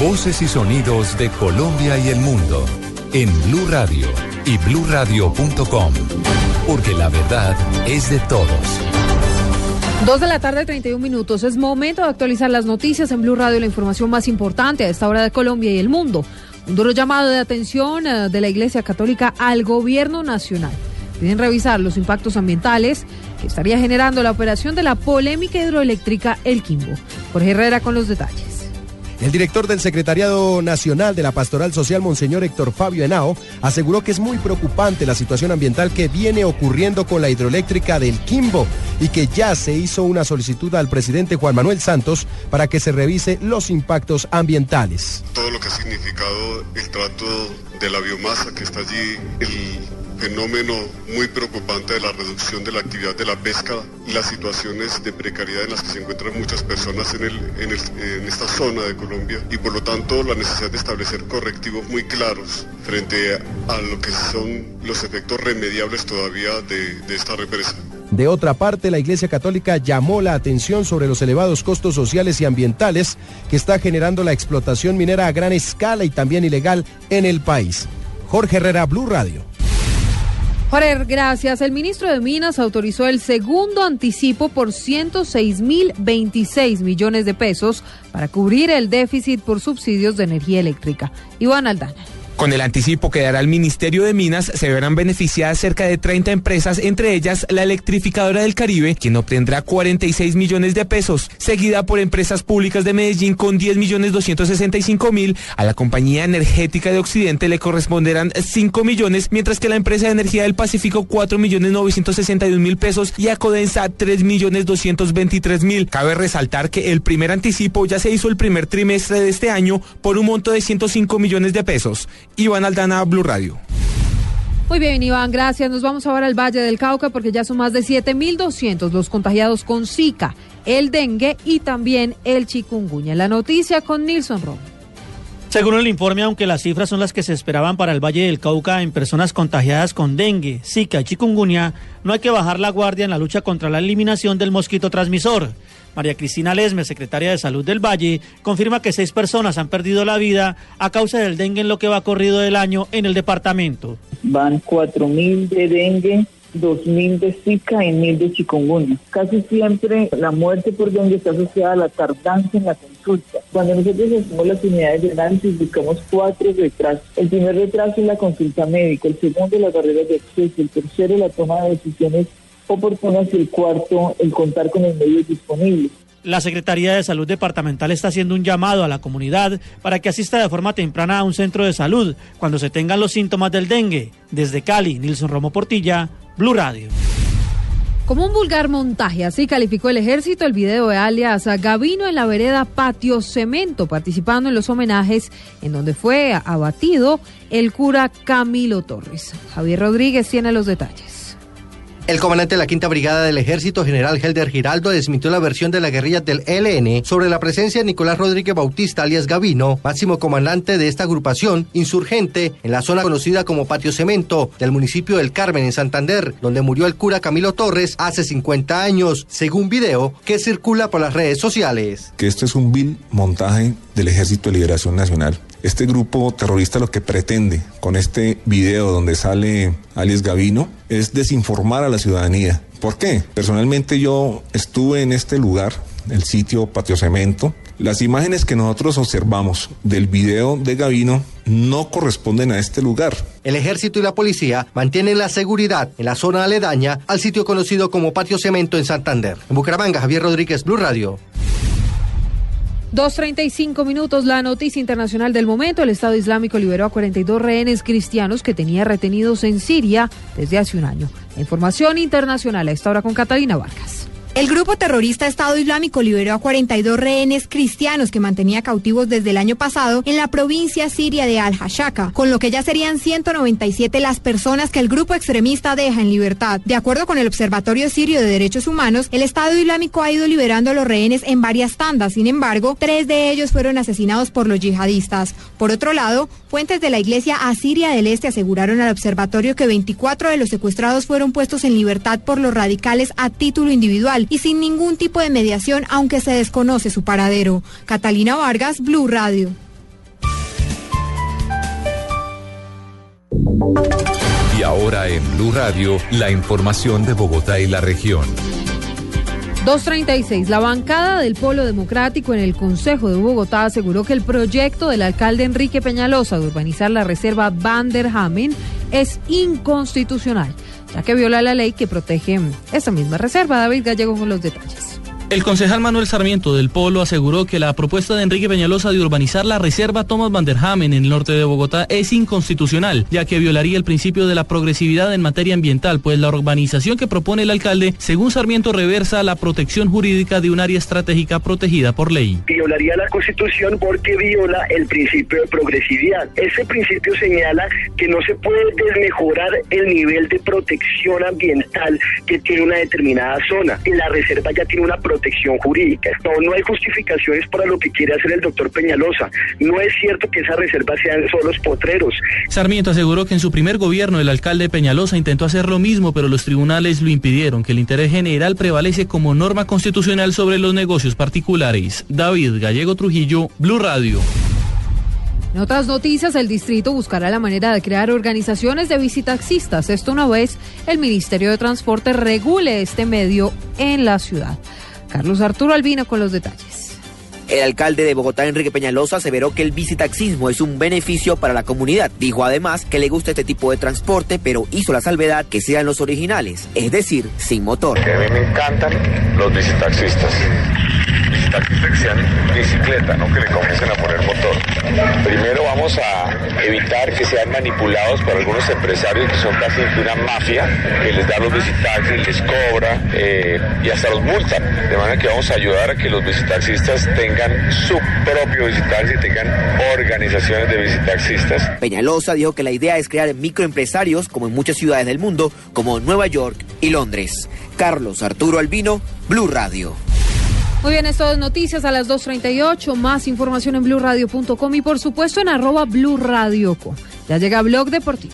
Voces y sonidos de Colombia y el mundo en Blue Radio y bluradio.com, porque la verdad es de todos. Dos de la tarde, 31 minutos. Es momento de actualizar las noticias en Blue Radio, la información más importante a esta hora de Colombia y el mundo. Un duro llamado de atención eh, de la Iglesia Católica al gobierno nacional. Piden revisar los impactos ambientales que estaría generando la operación de la polémica hidroeléctrica El Quimbo. Jorge Herrera con los detalles. El director del Secretariado Nacional de la Pastoral Social, Monseñor Héctor Fabio Henao, aseguró que es muy preocupante la situación ambiental que viene ocurriendo con la hidroeléctrica del Quimbo y que ya se hizo una solicitud al presidente Juan Manuel Santos para que se revise los impactos ambientales. Todo lo que ha significado el trato de la biomasa que está allí, el fenómeno muy preocupante de la reducción de la actividad de la pesca y las situaciones de precariedad en las que se encuentran muchas personas en, esta zona de Colombia y por lo tanto la necesidad de establecer correctivos muy claros frente a lo que son los efectos remediables todavía de, de esta represa. De otra parte, la Iglesia Católica llamó la atención sobre los elevados costos sociales y ambientales que está generando la explotación minera a gran escala y también ilegal en el país. Jorge Herrera, Blue Radio. Jorge, gracias. El ministro de Minas autorizó el segundo anticipo por 106 mil 26 millones de pesos para cubrir el déficit por subsidios de energía eléctrica. Iván Aldana. Con el anticipo que dará el Ministerio de Minas, se verán beneficiadas cerca de 30 empresas, entre ellas la Electrificadora del Caribe, quien obtendrá 46 millones de pesos, seguida por empresas públicas de Medellín con 10 millones 265 mil. A la Compañía Energética de Occidente le corresponderán 5 millones, mientras que la empresa de energía del Pacífico 4 millones 961 mil pesos y a Codensa 3 millones 223 mil. Cabe resaltar que el primer anticipo ya se hizo el primer trimestre de este año por un monto de 105 millones de pesos. Iván Aldana, Blue Radio. Muy bien, Iván, gracias. Nos vamos ahora al Valle del Cauca porque ya son más de 7.200 los contagiados con Zika, el dengue y también el chikungunya. La noticia con Nilson Rom. Según el informe, aunque las cifras son las que se esperaban para el Valle del Cauca en personas contagiadas con dengue, Zika y chikungunya, no hay que bajar la guardia en la lucha contra la eliminación del mosquito transmisor. María Cristina Lesme, secretaria de Salud del Valle, confirma que seis personas han perdido la vida a causa del dengue en lo que va corrido del año en el departamento. Van 4.000 de dengue 2.000 de Zika y 1.000 de chikungunya. Casi siempre la muerte por dengue está asociada a la tardanza en la consulta. Cuando nosotros hacemos las unidades de análisis buscamos cuatro retrasos. El primer retraso es la consulta médica, el segundo las barreras de acceso, el tercero la toma de decisiones oportunas y el cuarto, el contar con los medios disponibles. La Secretaría de Salud Departamental está haciendo un llamado a la comunidad para que asista de forma temprana a un centro de salud cuando se tengan los síntomas del dengue. Desde Cali, Nilson Romo Portilla, Blue Radio. Como un vulgar montaje, así calificó el ejército el video de alias Gavino en la vereda Patio Cemento, participando en los homenajes en donde fue abatido el cura Camilo Torres. Javier Rodríguez tiene los detalles. El comandante de la Quinta Brigada del Ejército, general Helder Giraldo, desmintió la versión de la guerrilla del ELN sobre la presencia de Nicolás Rodríguez Bautista, alias Gavino, máximo comandante de esta agrupación insurgente en la zona conocida como Patio Cemento del municipio del Carmen, en Santander, donde murió el cura Camilo Torres hace 50 años, según video que circula por las redes sociales. Que esto es un vil montaje del Ejército de Liberación Nacional este grupo terrorista lo que pretende con este video donde sale alias Gavino es desinformar a la ciudadanía. ¿Por qué? Personalmente yo estuve en este lugar, el sitio Patio Cemento. Las imágenes que nosotros observamos del video de Gavino no corresponden a este lugar. El ejército y la policía mantienen la seguridad en la zona aledaña al sitio conocido como Patio Cemento en Santander. En Bucaramanga, Javier Rodríguez, Blue Radio. 2.35 minutos, la noticia internacional del momento. El Estado Islámico liberó a 42 rehenes cristianos que tenía retenidos en Siria desde hace un año. información internacional a esta hora con Catalina Vargas. El grupo terrorista Estado Islámico liberó a 42 rehenes cristianos que mantenía cautivos desde el año pasado en la provincia siria de Al-Hashaka, con lo que ya serían 197 las personas que el grupo extremista deja en libertad. De acuerdo con el Observatorio Sirio de Derechos Humanos, el Estado Islámico ha ido liberando a los rehenes en varias tandas, sin embargo, tres de ellos fueron asesinados por los yihadistas. Por otro lado, fuentes de la Iglesia Asiria del Este aseguraron al observatorio que 24 de los secuestrados fueron puestos en libertad por los radicales a título individual y sin ningún tipo de mediación, aunque se desconoce su paradero. Catalina Vargas, Blue Radio. Y ahora en Blue Radio, la información de Bogotá y la región. 236. La bancada del Polo Democrático en el Consejo de Bogotá aseguró que el proyecto del alcalde Enrique Peñalosa de urbanizar la reserva Van der Hamen es inconstitucional, ya que viola la ley que protege esa misma reserva. David Gallego con los detalles. El concejal Manuel Sarmiento del Polo aseguró que la propuesta de Enrique Peñalosa de urbanizar la reserva Thomas van der Hamen en el norte de Bogotá es inconstitucional, ya que violaría el principio de la progresividad en materia ambiental, pues la urbanización que propone el alcalde, según Sarmiento, reversa la protección jurídica de un área estratégica protegida por ley. Violaría la Constitución porque viola el principio de progresividad. Ese principio señala que no se puede desmejorar el nivel de protección ambiental que tiene una determinada zona. La reserva ya tiene una protección protección jurídica. No, no hay justificaciones para lo que quiere hacer el doctor Peñalosa. No es cierto que esa reserva sean solos potreros. Sarmiento aseguró que en su primer gobierno el alcalde Peñalosa intentó hacer lo mismo, pero los tribunales lo impidieron, que el interés general prevalece como norma constitucional sobre los negocios particulares. David Gallego Trujillo, Blue Radio. En otras noticias, el distrito buscará la manera de crear organizaciones de visitaxistas. Esto una vez el Ministerio de Transporte regule este medio en la ciudad. Carlos Arturo Albino con los detalles. El alcalde de Bogotá, Enrique Peñalosa, aseveró que el visitaxismo es un beneficio para la comunidad. Dijo además que le gusta este tipo de transporte, pero hizo la salvedad que sean los originales, es decir, sin motor. A mí me encantan los visitaxistas que sean bicicleta, no que le comiencen a poner motor. Primero vamos a evitar que sean manipulados por algunos empresarios que son casi una mafia, que les da los visitaxis, les cobra eh, y hasta los multan. De manera que vamos a ayudar a que los visitaxistas tengan su propio visitaxi tengan organizaciones de visitaxistas. Peñalosa dijo que la idea es crear microempresarios como en muchas ciudades del mundo, como Nueva York y Londres. Carlos Arturo Albino, Blue Radio. Muy bien, esto es noticias a las 2.38. Más información en blurradio.com y por supuesto en arroba blurradioco. Ya llega Blog Deportivo.